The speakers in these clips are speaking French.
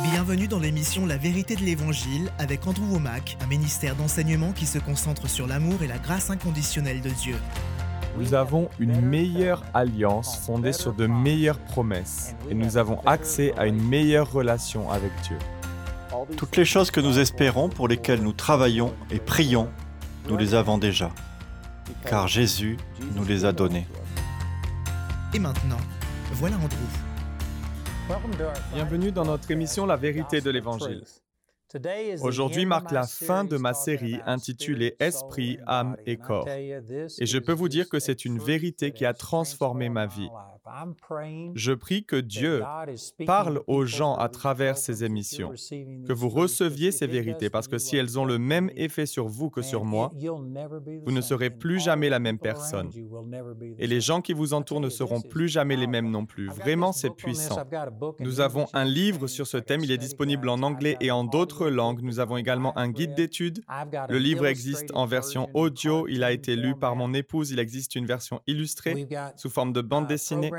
Bienvenue dans l'émission La vérité de l'Évangile avec Andrew Womack, un ministère d'enseignement qui se concentre sur l'amour et la grâce inconditionnelle de Dieu. Nous avons une meilleure alliance fondée sur de meilleures promesses et nous avons accès à une meilleure relation avec Dieu. Toutes les choses que nous espérons, pour lesquelles nous travaillons et prions, nous les avons déjà, car Jésus nous les a données. Et maintenant, voilà Andrew. Bienvenue dans notre émission La vérité de l'Évangile. Aujourd'hui marque la fin de ma série intitulée Esprit, âme et corps. Et je peux vous dire que c'est une vérité qui a transformé ma vie. Je prie que Dieu parle aux gens à travers ces émissions, que vous receviez ces vérités, parce que si elles ont le même effet sur vous que sur moi, vous ne serez plus jamais la même personne. Et les gens qui vous entourent ne seront plus jamais les mêmes non plus. Vraiment, c'est puissant. Nous avons un livre sur ce thème, il est disponible en anglais et en d'autres langues. Nous avons également un guide d'études. Le livre existe en version audio, il a été lu par mon épouse, il existe une version illustrée sous forme de bande dessinée.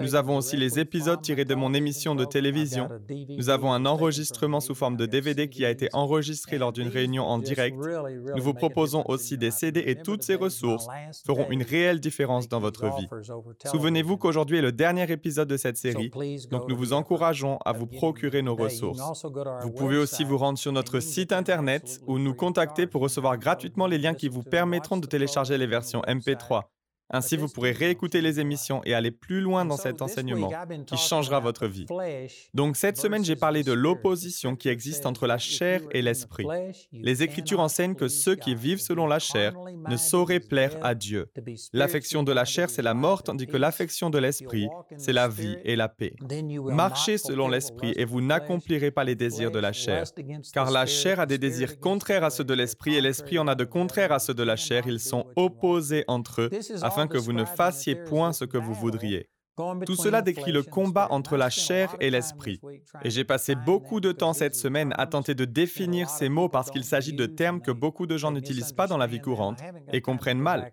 Nous avons aussi les épisodes tirés de mon émission de télévision. Nous avons un enregistrement sous forme de DVD qui a été enregistré lors d'une réunion en direct. Nous vous proposons aussi des CD et toutes ces ressources feront une réelle différence dans votre vie. Souvenez-vous qu'aujourd'hui est le dernier épisode de cette série, donc nous vous encourageons à vous procurer nos ressources. Vous pouvez aussi vous rendre sur notre site internet ou nous contacter pour recevoir gratuitement les liens qui vous permettront de télécharger les versions MP3 ainsi, vous pourrez réécouter les émissions et aller plus loin dans cet enseignement qui changera votre vie. Donc cette semaine, j'ai parlé de l'opposition qui existe entre la chair et l'esprit. Les Écritures enseignent que ceux qui vivent selon la chair ne sauraient plaire à Dieu. L'affection de la chair, c'est la mort, tandis que l'affection de l'esprit, c'est la vie et la paix. Marchez selon l'esprit et vous n'accomplirez pas les désirs de la chair, car la chair a des désirs contraires à ceux de l'esprit et l'esprit en a de contraires à ceux de la chair. Ils sont opposés entre eux afin que vous ne fassiez point ce que vous voudriez. Tout cela décrit le combat entre la chair et l'esprit. Et j'ai passé beaucoup de temps cette semaine à tenter de définir ces mots parce qu'il s'agit de termes que beaucoup de gens n'utilisent pas dans la vie courante et comprennent mal.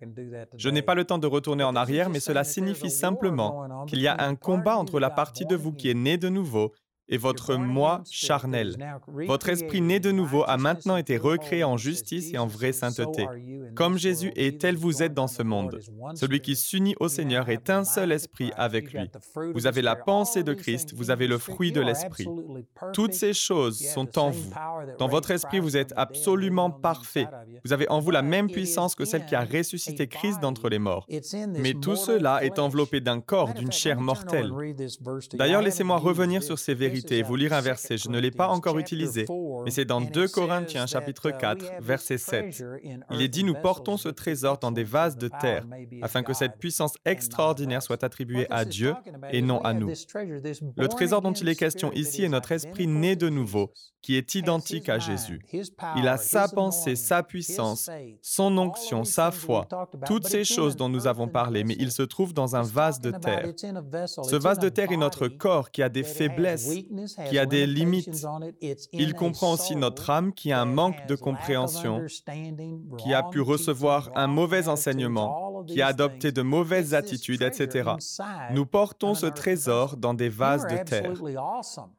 Je n'ai pas le temps de retourner en arrière, mais cela signifie simplement qu'il y a un combat entre la partie de vous qui est née de nouveau et votre moi charnel. Votre esprit né de nouveau a maintenant été recréé en justice et en vraie sainteté. Comme Jésus est, tel vous êtes dans ce monde. Celui qui s'unit au Seigneur est un seul esprit avec lui. Vous avez la pensée de Christ, vous avez le fruit de l'esprit. Toutes ces choses sont en vous. Dans votre esprit, vous êtes absolument parfait. Vous avez en vous la même puissance que celle qui a ressuscité Christ d'entre les morts. Mais tout cela est enveloppé d'un corps, d'une chair mortelle. D'ailleurs, laissez-moi revenir sur ces vérités et vous lire un verset. Je ne l'ai pas encore utilisé, mais c'est dans 2 Corinthiens chapitre 4, verset 7. Il est dit, nous portons ce trésor dans des vases de terre, afin que cette puissance extraordinaire soit attribuée à Dieu et non à nous. Le trésor dont il est question ici est notre esprit né de nouveau, qui est identique à Jésus. Il a sa pensée, sa puissance, son onction, sa foi, toutes ces choses dont nous avons parlé, mais il se trouve dans un vase de terre. Ce vase de terre est notre corps qui a des faiblesses, qui a des limites. Il comprend aussi notre âme qui a un manque de compréhension, qui a pu recevoir un mauvais enseignement, qui a adopté de mauvaises attitudes, etc. Nous portons ce trésor dans des vases de terre.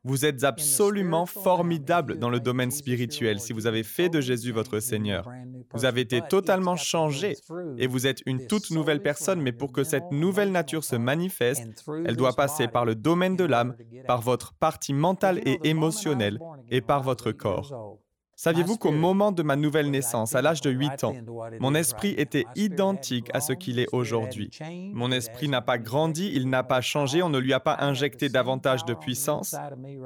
Vous êtes absolument formidable dans le domaine spirituel. Si vous avez fait de Jésus votre Seigneur. Vous avez été totalement changé et vous êtes une toute nouvelle personne, mais pour que cette nouvelle nature se manifeste, elle doit passer par le domaine de l'âme, par votre partie mentale et émotionnelle et par votre corps. Saviez-vous qu'au moment de ma nouvelle naissance, à l'âge de 8 ans, mon esprit était identique à ce qu'il est aujourd'hui. Mon esprit n'a pas grandi, il n'a pas changé, on ne lui a pas injecté davantage de puissance.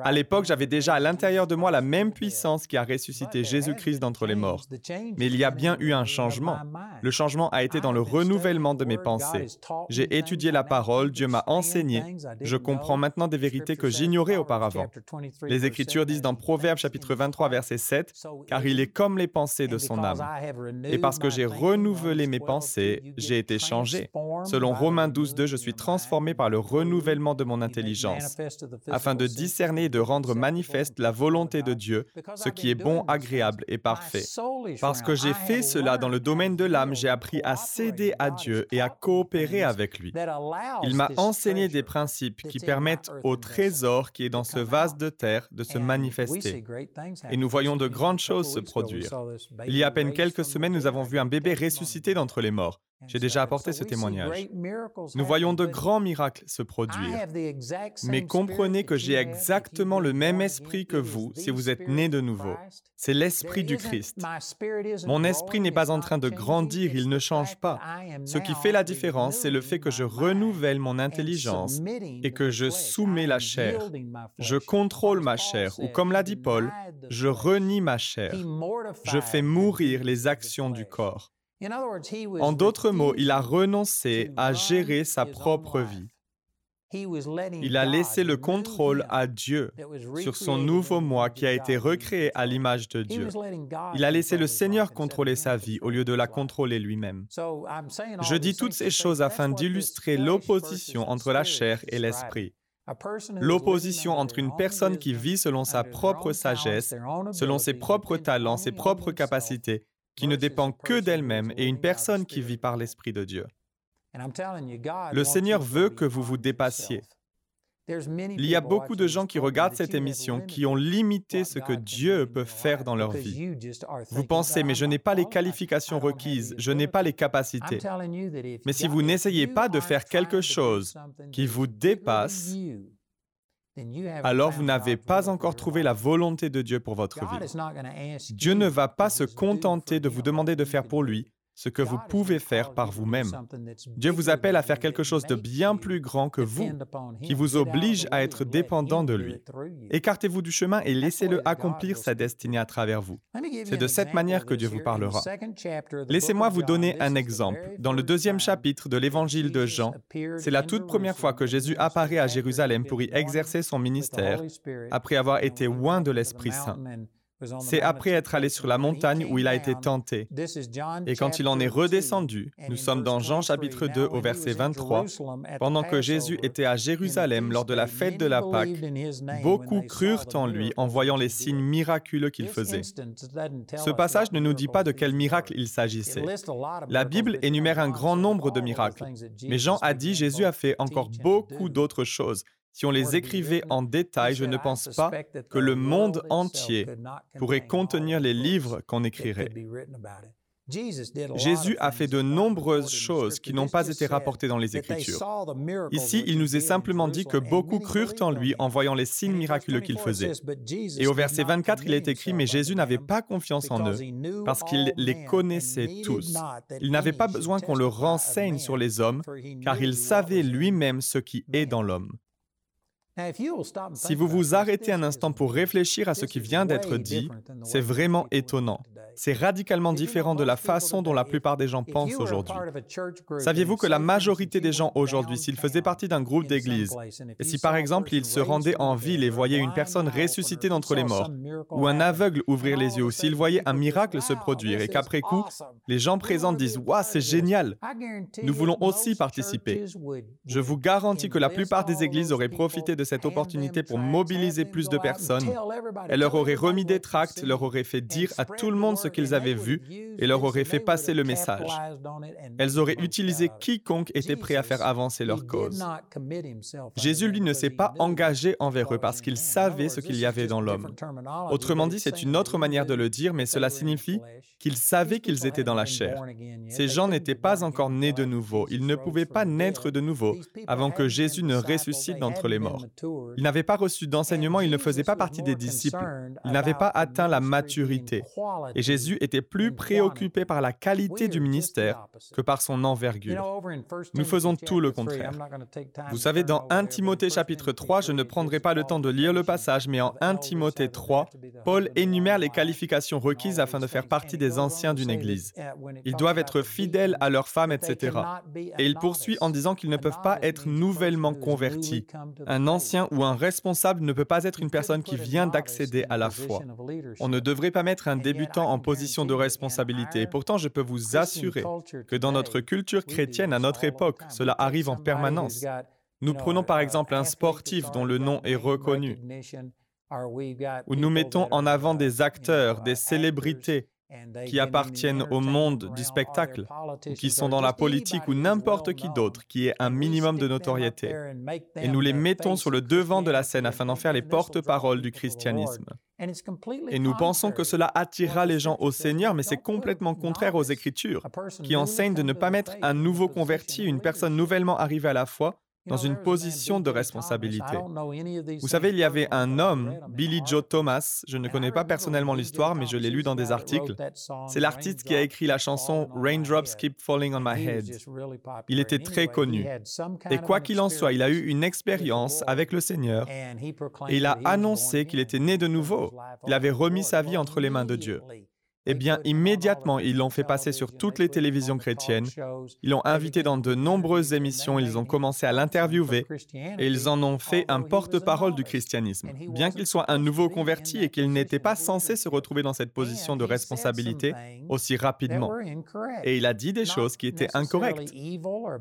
À l'époque, j'avais déjà à l'intérieur de moi la même puissance qui a ressuscité Jésus-Christ d'entre les morts. Mais il y a bien eu un changement. Le changement a été dans le renouvellement de mes pensées. J'ai étudié la parole, Dieu m'a enseigné. Je comprends maintenant des vérités que j'ignorais auparavant. Les Écritures disent dans Proverbes chapitre 23 verset 7, car il est comme les pensées de son âme. Et parce que j'ai renouvelé mes pensées, j'ai été changé. Selon Romains 12.2, je suis transformé par le renouvellement de mon intelligence, afin de discerner et de rendre manifeste la volonté de Dieu, ce qui est bon, agréable et parfait. Parce que j'ai fait cela dans le domaine de l'âme, j'ai appris à céder à Dieu et à coopérer avec lui. Il m'a enseigné des principes qui permettent au trésor qui est dans ce vase de terre de se manifester. Et nous voyons de grandes choses se produire. Il y a à peine quelques semaines, nous avons vu un bébé ressuscité d'entre les morts. J'ai déjà apporté ce témoignage. Nous voyons de grands miracles se produire. Mais comprenez que j'ai exactement le même esprit que vous si vous êtes né de nouveau. C'est l'esprit du Christ. Mon esprit n'est pas en train de grandir, il ne change pas. Ce qui fait la différence, c'est le fait que je renouvelle mon intelligence et que je soumets la chair. Je contrôle ma chair, ou comme l'a dit Paul, je renie ma chair. Je fais mourir les actions du corps. En d'autres mots, il a renoncé à gérer sa propre vie. Il a laissé le contrôle à Dieu sur son nouveau moi qui a été recréé à l'image de Dieu. Il a laissé le Seigneur contrôler sa vie au lieu de la contrôler lui-même. Je dis toutes ces choses afin d'illustrer l'opposition entre la chair et l'esprit. L'opposition entre une personne qui vit selon sa propre sagesse, selon ses propres talents, ses propres capacités, qui ne dépend que d'elle-même et une personne qui vit par l'Esprit de Dieu. Le Seigneur veut que vous vous dépassiez. Il y a beaucoup de gens qui regardent cette émission qui ont limité ce que Dieu peut faire dans leur vie. Vous pensez, mais je n'ai pas les qualifications requises, je n'ai pas les capacités. Mais si vous n'essayez pas de faire quelque chose qui vous dépasse, alors vous n'avez pas encore trouvé la volonté de Dieu pour votre vie. Dieu ne va pas se contenter de vous demander de faire pour lui ce que vous pouvez faire par vous-même. Dieu vous appelle à faire quelque chose de bien plus grand que vous, qui vous oblige à être dépendant de lui. Écartez-vous du chemin et laissez-le accomplir sa destinée à travers vous. C'est de cette manière que Dieu vous parlera. Laissez-moi vous donner un exemple. Dans le deuxième chapitre de l'évangile de Jean, c'est la toute première fois que Jésus apparaît à Jérusalem pour y exercer son ministère, après avoir été loin de l'Esprit Saint. C'est après être allé sur la montagne où il a été tenté. Et quand il en est redescendu, nous sommes dans Jean chapitre 2 au verset 23, pendant que Jésus était à Jérusalem lors de la fête de la Pâque, beaucoup crurent en lui en voyant les signes miraculeux qu'il faisait. Ce passage ne nous dit pas de quel miracle il s'agissait. La Bible énumère un grand nombre de miracles, mais Jean a dit Jésus a fait encore beaucoup d'autres choses si on les écrivait en détail, je ne pense pas que le monde entier pourrait contenir les livres qu'on écrirait. Jésus a fait de nombreuses choses qui n'ont pas été rapportées dans les Écritures. Ici, il nous est simplement dit que beaucoup crurent en lui en voyant les signes miraculeux qu'il faisait. Et au verset 24, il est écrit, mais Jésus n'avait pas confiance en eux parce qu'il les connaissait tous. Il n'avait pas besoin qu'on le renseigne sur les hommes, car il savait lui-même ce qui est dans l'homme. Si vous vous arrêtez un instant pour réfléchir à ce qui vient d'être dit, c'est vraiment étonnant. C'est radicalement différent de la façon dont la plupart des gens pensent aujourd'hui. Saviez-vous que la majorité des gens aujourd'hui, s'ils faisaient partie d'un groupe d'église, et si par exemple ils se rendaient en ville et voyaient une personne ressusciter d'entre les morts, ou un aveugle ouvrir les yeux, ou s'ils voyaient un miracle se produire, et qu'après coup, les gens présents disent ⁇ Waouh, c'est génial. Nous voulons aussi participer ⁇ Je vous garantis que la plupart des églises auraient profité de cette opportunité pour mobiliser plus de personnes. Elle leur aurait remis des tracts, leur aurait fait dire à tout le monde ce qu'ils avaient vu et leur aurait fait passer le message. Elles auraient utilisé quiconque était prêt à faire avancer leur cause. Jésus, lui, ne s'est pas engagé envers eux parce qu'il savait ce qu'il y avait dans l'homme. Autrement dit, c'est une autre manière de le dire, mais cela signifie qu'ils savaient qu'ils étaient dans la chair. Ces gens n'étaient pas encore nés de nouveau. Ils ne pouvaient pas naître de nouveau avant que Jésus ne ressuscite d'entre les morts. Ils n'avaient pas reçu d'enseignement, ils ne faisaient pas partie des disciples. Ils n'avaient pas atteint la maturité. Et Jésus était plus préoccupé par la qualité du ministère que par son envergure. Nous faisons tout le contraire. Vous savez, dans 1 Timothée chapitre 3, je ne prendrai pas le temps de lire le passage, mais en 1 Timothée 3, Paul énumère les qualifications requises afin de faire partie des anciens d'une Église. Ils doivent être fidèles à leurs femmes, etc. Et il poursuit en disant qu'ils ne peuvent pas être nouvellement convertis. Un ancien ou un responsable ne peut pas être une personne qui vient d'accéder à la foi. On ne devrait pas mettre un débutant en position de responsabilité. Et pourtant, je peux vous assurer que dans notre culture chrétienne à notre époque, cela arrive en permanence. Nous prenons par exemple un sportif dont le nom est reconnu, où nous mettons en avant des acteurs, des célébrités qui appartiennent au monde du spectacle, qui sont dans la politique ou n'importe qui d'autre qui ait un minimum de notoriété. Et nous les mettons sur le devant de la scène afin d'en faire les porte-paroles du christianisme. Et nous pensons que cela attirera les gens au Seigneur, mais c'est complètement contraire aux Écritures, qui enseignent de ne pas mettre un nouveau converti, une personne nouvellement arrivée à la foi, dans une position de responsabilité. Vous savez, il y avait un homme, Billy Joe Thomas, je ne connais pas personnellement l'histoire, mais je l'ai lu dans des articles. C'est l'artiste qui a écrit la chanson Raindrops Keep Falling on My Head. Il était très connu. Et quoi qu'il en soit, il a eu une expérience avec le Seigneur et il a annoncé qu'il était né de nouveau. Il avait remis sa vie entre les mains de Dieu. Eh bien, immédiatement, ils l'ont fait passer sur toutes les télévisions chrétiennes. Ils l'ont invité dans de nombreuses émissions. Ils ont commencé à l'interviewer et ils en ont fait un porte-parole du christianisme. Bien qu'il soit un nouveau converti et qu'il n'était pas censé se retrouver dans cette position de responsabilité aussi rapidement. Et il a dit des choses qui étaient incorrectes.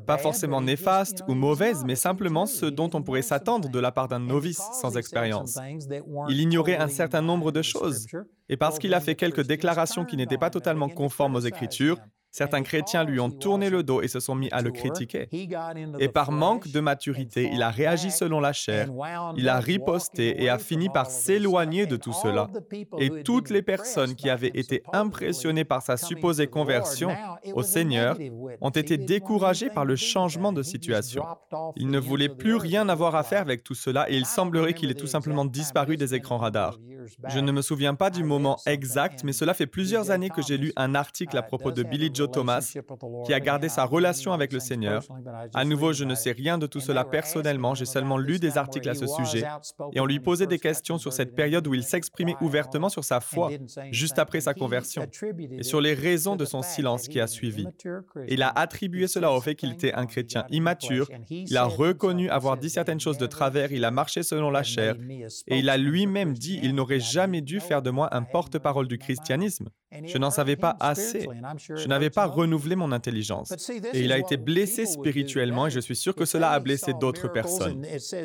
Pas forcément néfastes ou mauvaises, mais simplement ce dont on pourrait s'attendre de la part d'un novice sans expérience. Il ignorait un certain nombre de choses. Et parce qu'il a fait quelques déclarations qui n'étaient pas totalement conformes aux Écritures, Certains chrétiens lui ont tourné le dos et se sont mis à le critiquer. Et par manque de maturité, il a réagi selon la chair, il a riposté et a fini par s'éloigner de tout cela. Et toutes les personnes qui avaient été impressionnées par sa supposée conversion au Seigneur ont été découragées par le changement de situation. Il ne voulait plus rien avoir à faire avec tout cela et il semblerait qu'il ait tout simplement disparu des écrans radars. Je ne me souviens pas du moment exact, mais cela fait plusieurs années que j'ai lu un article à propos de Billy Joe Thomas, qui a gardé sa relation avec le Seigneur. À nouveau, je ne sais rien de tout cela personnellement, j'ai seulement lu des articles à ce sujet, et on lui posait des questions sur cette période où il s'exprimait ouvertement sur sa foi, juste après sa conversion, et sur les raisons de son silence qui a suivi. Il a attribué cela au fait qu'il était un chrétien immature, il a reconnu avoir dit certaines choses de travers, il a marché selon la chair, et il a lui-même dit, il n'aurait jamais dû faire de moi un porte-parole du christianisme. Je n'en savais pas assez. Je n'avais pas renouvelé mon intelligence. Et il a été blessé spirituellement et je suis sûr que cela a blessé d'autres personnes.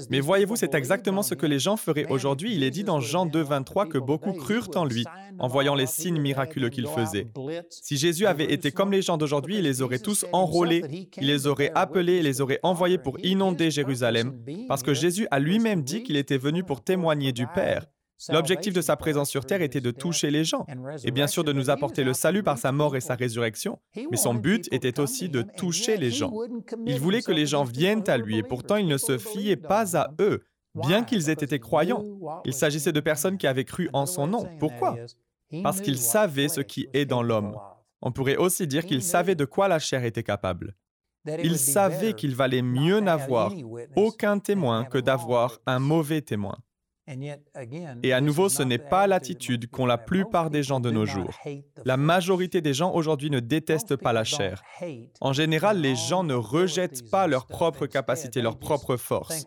Mais voyez-vous, c'est exactement ce que les gens feraient aujourd'hui. Il est dit dans Jean 2, 23 que beaucoup crurent en lui en voyant les signes miraculeux qu'il faisait. Si Jésus avait été comme les gens d'aujourd'hui, il les aurait tous enrôlés, il les aurait appelés et les aurait envoyés pour inonder Jérusalem, parce que Jésus a lui-même dit qu'il était venu pour témoigner du Père. L'objectif de sa présence sur Terre était de toucher les gens, et bien sûr de nous apporter le salut par sa mort et sa résurrection, mais son but était aussi de toucher les gens. Il voulait que les gens viennent à lui, et pourtant il ne se fiait pas à eux, bien qu'ils aient été croyants. Il s'agissait de personnes qui avaient cru en son nom. Pourquoi? Parce qu'il savait ce qui est dans l'homme. On pourrait aussi dire qu'il savait de quoi la chair était capable. Il savait qu'il valait mieux n'avoir aucun témoin que d'avoir un mauvais témoin. Et à nouveau, ce n'est pas l'attitude qu'ont la plupart des gens de nos jours. La majorité des gens aujourd'hui ne détestent pas la chair. En général, les gens ne rejettent pas leurs propres capacités, leurs propres forces.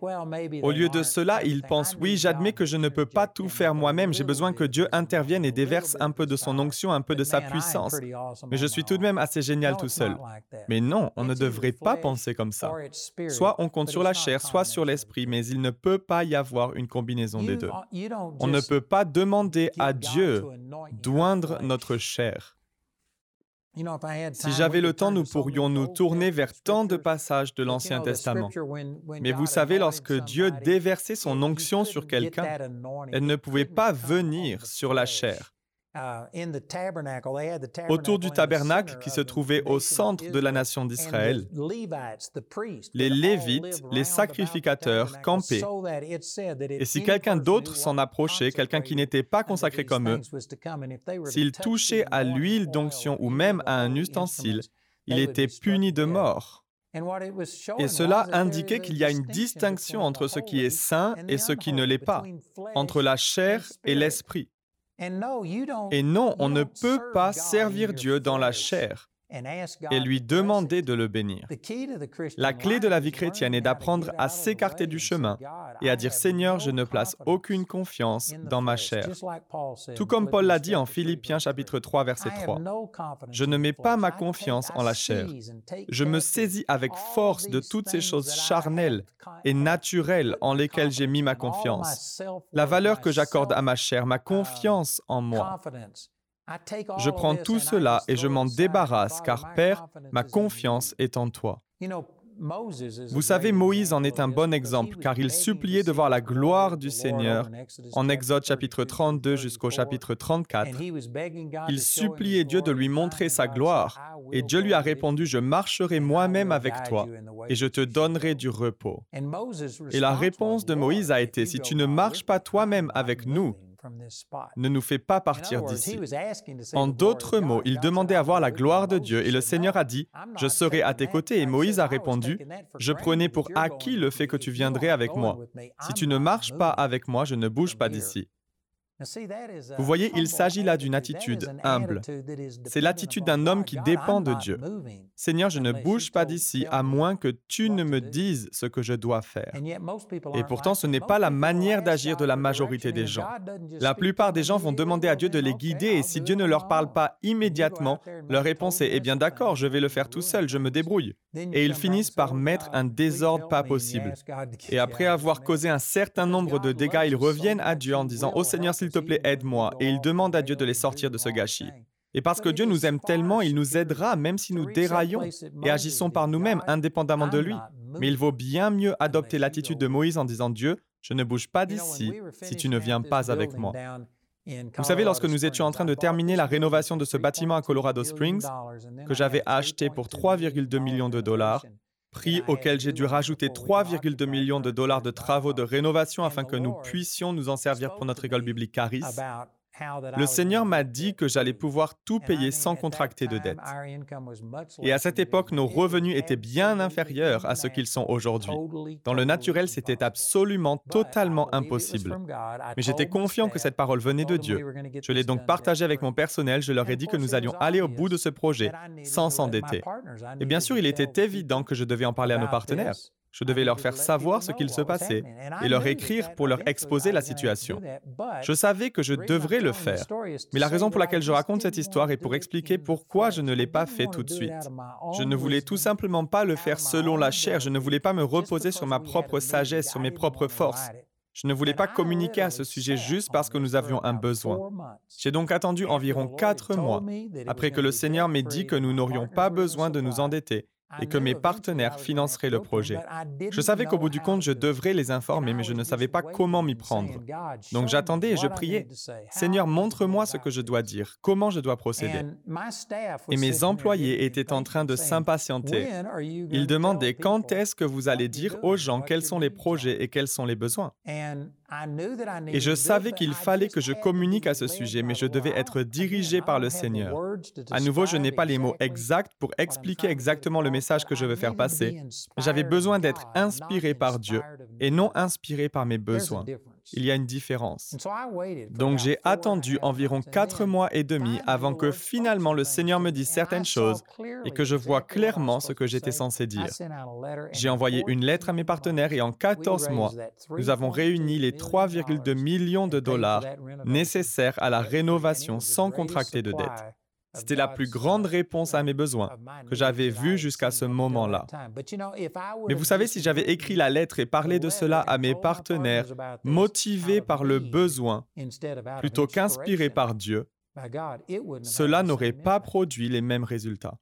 Au lieu de cela, ils pensent, oui, j'admets que je ne peux pas tout faire moi-même, j'ai besoin que Dieu intervienne et déverse un peu de son onction, un peu de sa puissance. Mais je suis tout de même assez génial tout seul. Mais non, on ne devrait pas penser comme ça. Soit on compte sur la chair, soit sur l'esprit, mais il ne peut pas y avoir une combinaison des on ne peut pas demander à Dieu d'oindre notre chair. Si j'avais le temps, nous pourrions nous tourner vers tant de passages de l'Ancien Testament. Mais vous savez, lorsque Dieu déversait son onction sur quelqu'un, elle ne pouvait pas venir sur la chair. Uh, Autour du tabernacle qui se trouvait au centre de la nation d'Israël, les Lévites, les sacrificateurs, campaient. Et si quelqu'un d'autre s'en approchait, quelqu'un qui n'était pas consacré comme eux, s'il touchait à l'huile d'onction ou même à un ustensile, il était puni de mort. Et cela indiquait qu'il y a une distinction entre ce qui est saint et ce qui ne l'est pas, entre la chair et l'esprit. Et non, on ne peut pas servir Dieu dans la chair et lui demander de le bénir. La clé de la vie chrétienne est d'apprendre à s'écarter du chemin et à dire Seigneur, je ne place aucune confiance dans ma chair. Tout comme Paul l'a dit en Philippiens chapitre 3 verset 3. Je ne mets pas ma confiance en la chair. Je me saisis avec force de toutes ces choses charnelles et naturelles en lesquelles j'ai mis ma confiance. La valeur que j'accorde à ma chair, ma confiance en moi. Je prends tout cela et je m'en débarrasse, car Père, ma confiance est en toi. Vous savez, Moïse en est un bon exemple, car il suppliait de voir la gloire du Seigneur en Exode chapitre 32 jusqu'au chapitre 34. Il suppliait Dieu de lui montrer sa gloire, et Dieu lui a répondu, Je marcherai moi-même avec toi, et je te donnerai du repos. Et la réponse de Moïse a été, Si tu ne marches pas toi-même avec nous, ne nous fait pas partir d'ici. En d'autres mots, il demandait à voir la gloire de Dieu et le Seigneur a dit, Je serai à tes côtés. Et Moïse a répondu, Je prenais pour acquis le fait que tu viendrais avec moi. Si tu ne marches pas avec moi, je ne bouge pas d'ici. Vous voyez, il s'agit là d'une attitude humble. C'est l'attitude d'un homme qui dépend de Dieu. Seigneur, je ne bouge pas d'ici à moins que tu ne me dises ce que je dois faire. Et pourtant, ce n'est pas la manière d'agir de la majorité des gens. La plupart des gens vont demander à Dieu de les guider. Et si Dieu ne leur parle pas immédiatement, leur réponse est ⁇ Eh bien d'accord, je vais le faire tout seul, je me débrouille ⁇ Et ils finissent par mettre un désordre pas possible. Et après avoir causé un certain nombre de dégâts, ils reviennent à Dieu en disant ⁇ Oh Seigneur, s'il te plaît, aide-moi. Et il demande à Dieu de les sortir de ce gâchis. Et parce que Dieu nous aime tellement, il nous aidera même si nous déraillons et agissons par nous-mêmes indépendamment de lui. Mais il vaut bien mieux adopter l'attitude de Moïse en disant Dieu, je ne bouge pas d'ici si tu ne viens pas avec moi. Vous savez, lorsque nous étions en train de terminer la rénovation de ce bâtiment à Colorado Springs, que j'avais acheté pour 3,2 millions de dollars, prix auquel j'ai dû rajouter 3,2 millions de dollars de travaux de rénovation afin que nous puissions nous en servir pour notre école biblique Caris. Le Seigneur m'a dit que j'allais pouvoir tout payer sans contracter de dette. Et à cette époque, nos revenus étaient bien inférieurs à ce qu'ils sont aujourd'hui. Dans le naturel, c'était absolument, totalement impossible. Mais j'étais confiant que cette parole venait de Dieu. Je l'ai donc partagé avec mon personnel. Je leur ai dit que nous allions aller au bout de ce projet sans s'endetter. Et bien sûr, il était évident que je devais en parler à nos partenaires. Je devais leur faire savoir ce qu'il se passait et leur écrire pour leur exposer la situation. Je savais que je devrais le faire, mais la raison pour laquelle je raconte cette histoire est pour expliquer pourquoi je ne l'ai pas fait tout de suite. Je ne voulais tout simplement pas le faire selon la chair, je ne voulais pas me reposer sur ma propre sagesse, sur mes propres forces. Je ne voulais pas communiquer à ce sujet juste parce que nous avions un besoin. J'ai donc attendu environ quatre mois après que le Seigneur m'ait dit que nous n'aurions pas besoin de nous endetter et que mes partenaires financeraient le projet. Je savais qu'au bout du compte, je devrais les informer, mais je ne savais pas comment m'y prendre. Donc j'attendais et je priais, Seigneur, montre-moi ce que je dois dire, comment je dois procéder? Et mes employés étaient en train de s'impatienter. Ils demandaient quand est-ce que vous allez dire aux gens quels sont les projets et quels sont les besoins? Et je savais qu'il fallait que je communique à ce sujet, mais je devais être dirigé par le Seigneur. À nouveau, je n'ai pas les mots exacts pour expliquer exactement le message que je veux faire passer. J'avais besoin d'être inspiré par Dieu et non inspiré par mes besoins. Il y a une différence. Donc j'ai attendu environ quatre mois et demi avant que finalement le Seigneur me dise certaines choses et que je vois clairement ce que j'étais censé dire. J'ai envoyé une lettre à mes partenaires et en 14 mois, nous avons réuni les 3,2 millions de dollars nécessaires à la rénovation sans contracter de dette. C'était la plus grande réponse à mes besoins que j'avais vue jusqu'à ce moment-là. Mais vous savez, si j'avais écrit la lettre et parlé de cela à mes partenaires, motivés par le besoin, plutôt qu'inspirés par Dieu, cela n'aurait pas produit les mêmes résultats.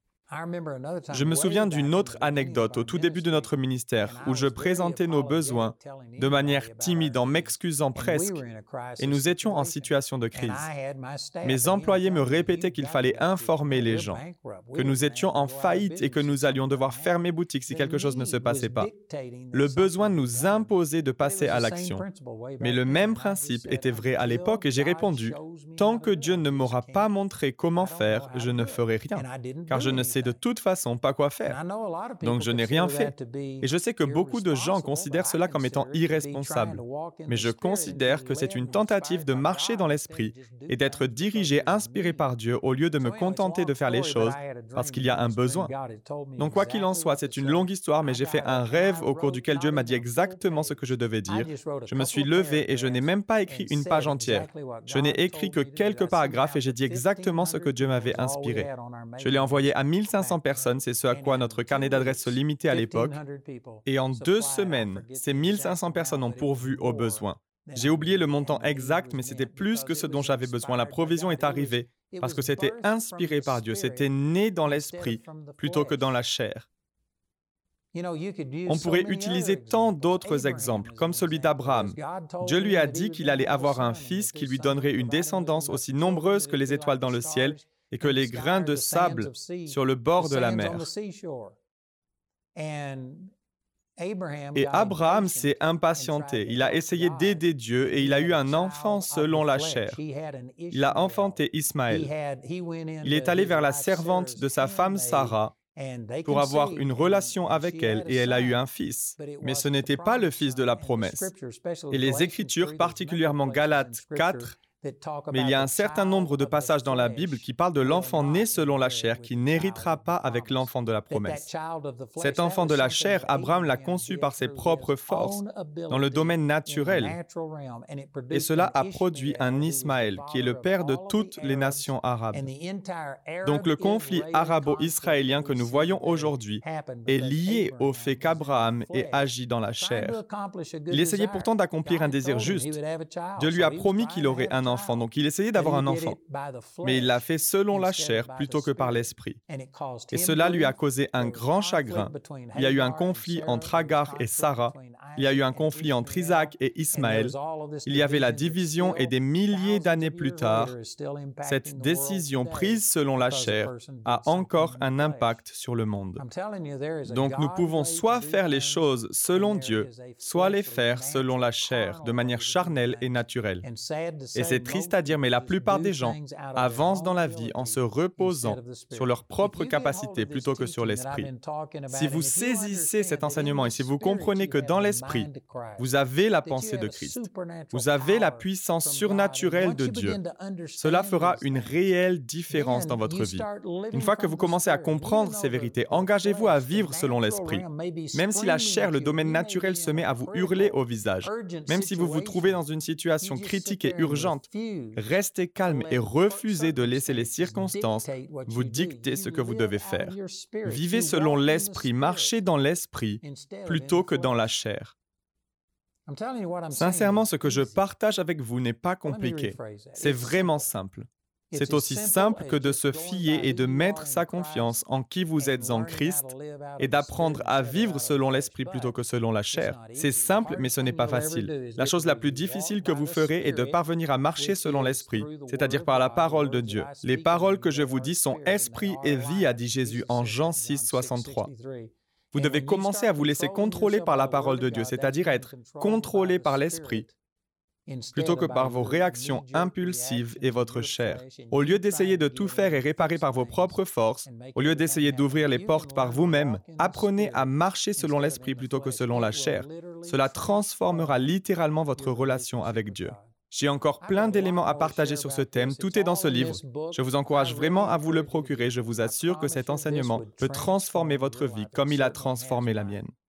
Je me souviens d'une autre anecdote au tout début de notre ministère où je présentais nos besoins de manière timide en m'excusant presque. et nous étions en situation de crise. Mes employés me répétaient qu'il fallait informer les gens, que nous étions en faillite et que nous allions devoir fermer boutique si quelque chose ne se passait pas. Le besoin nous imposait de passer à l'action. Mais le même principe était vrai à l'époque et j'ai répondu, tant que Dieu ne m'aura pas montré comment faire, je ne ferai rien, car je ne sais de toute façon pas quoi faire. Donc je n'ai rien fait. Et je sais que beaucoup de gens considèrent cela comme étant irresponsable. Mais je considère que c'est une tentative de marcher dans l'esprit et d'être dirigé, inspiré par Dieu au lieu de me contenter de faire les choses parce qu'il y a un besoin. Donc quoi qu'il en soit, c'est une longue histoire, mais j'ai fait un rêve au cours duquel Dieu m'a dit exactement ce que je devais dire. Je me suis levé et je n'ai même pas écrit une page entière. Je n'ai écrit que quelques paragraphes et j'ai dit exactement ce que Dieu m'avait inspiré. Je l'ai envoyé à 1500 personnes, c'est ce à quoi notre carnet d'adresses se limitait à l'époque. Et en deux semaines, ces 1500 personnes ont pourvu aux besoins. J'ai oublié le montant exact, mais c'était plus que ce dont j'avais besoin. La provision est arrivée parce que c'était inspiré par Dieu, c'était né dans l'esprit plutôt que dans la chair. On pourrait utiliser tant d'autres exemples, comme celui d'Abraham. Dieu lui a dit qu'il allait avoir un fils qui lui donnerait une descendance aussi nombreuse que les étoiles dans le ciel et que les grains de sable sur le bord de la mer. Et Abraham s'est impatienté. Il a essayé d'aider Dieu et il a eu un enfant selon la chair. Il a enfanté Ismaël. Il est allé vers la servante de sa femme Sarah pour avoir une relation avec elle et elle a eu un fils. Mais ce n'était pas le fils de la promesse. Et les Écritures, particulièrement Galates 4, mais il y a un certain nombre de passages dans la Bible qui parlent de l'enfant né selon la chair qui n'héritera pas avec l'enfant de la promesse. Cet enfant de la chair, Abraham l'a conçu par ses propres forces dans le domaine naturel. Et cela a produit un Ismaël qui est le père de toutes les nations arabes. Donc le conflit arabo-israélien que nous voyons aujourd'hui est lié au fait qu'Abraham ait agi dans la chair. Il essayait pourtant d'accomplir un désir juste. Dieu lui a promis qu'il aurait un enfant enfant. Donc il essayait d'avoir un enfant. Mais il l'a fait selon la chair plutôt que par l'esprit. Et cela lui a causé un grand chagrin. Il y a eu un conflit entre Agar et Sarah. Il y a eu un conflit entre Isaac et Ismaël. Il y avait la division et des milliers d'années plus tard, cette décision prise selon la chair a encore un impact sur le monde. Donc nous pouvons soit faire les choses selon Dieu, soit les faire selon la chair, de manière charnelle et naturelle. Et c'est triste à dire, mais la plupart des gens avancent dans la vie en se reposant sur leurs propres capacités plutôt que sur l'esprit. Si vous saisissez cet enseignement et si vous comprenez que dans l'esprit, vous avez la pensée de Christ, vous avez la puissance surnaturelle de Dieu, cela fera une réelle différence dans votre vie. Une fois que vous commencez à comprendre ces vérités, engagez-vous à vivre selon l'esprit. Même si la chair, le domaine naturel se met à vous hurler au visage, même si vous vous trouvez dans une situation critique et urgente, Restez calme et refusez de laisser les circonstances vous dicter ce que vous devez faire. Vivez selon l'esprit, marchez dans l'esprit plutôt que dans la chair. Sincèrement, ce que je partage avec vous n'est pas compliqué. C'est vraiment simple. C'est aussi simple que de se fier et de mettre sa confiance en qui vous êtes en Christ et d'apprendre à vivre selon l'esprit plutôt que selon la chair. C'est simple, mais ce n'est pas facile. La chose la plus difficile que vous ferez est de parvenir à marcher selon l'esprit, c'est-à-dire par la parole de Dieu. Les paroles que je vous dis sont esprit et vie, a dit Jésus en Jean 6, 63. Vous devez commencer à vous laisser contrôler par la parole de Dieu, c'est-à-dire à être contrôlé par l'esprit plutôt que par vos réactions impulsives et votre chair. Au lieu d'essayer de tout faire et réparer par vos propres forces, au lieu d'essayer d'ouvrir les portes par vous-même, apprenez à marcher selon l'esprit plutôt que selon la chair. Cela transformera littéralement votre relation avec Dieu. J'ai encore plein d'éléments à partager sur ce thème, tout est dans ce livre. Je vous encourage vraiment à vous le procurer, je vous assure que cet enseignement peut transformer votre vie comme il a transformé la mienne.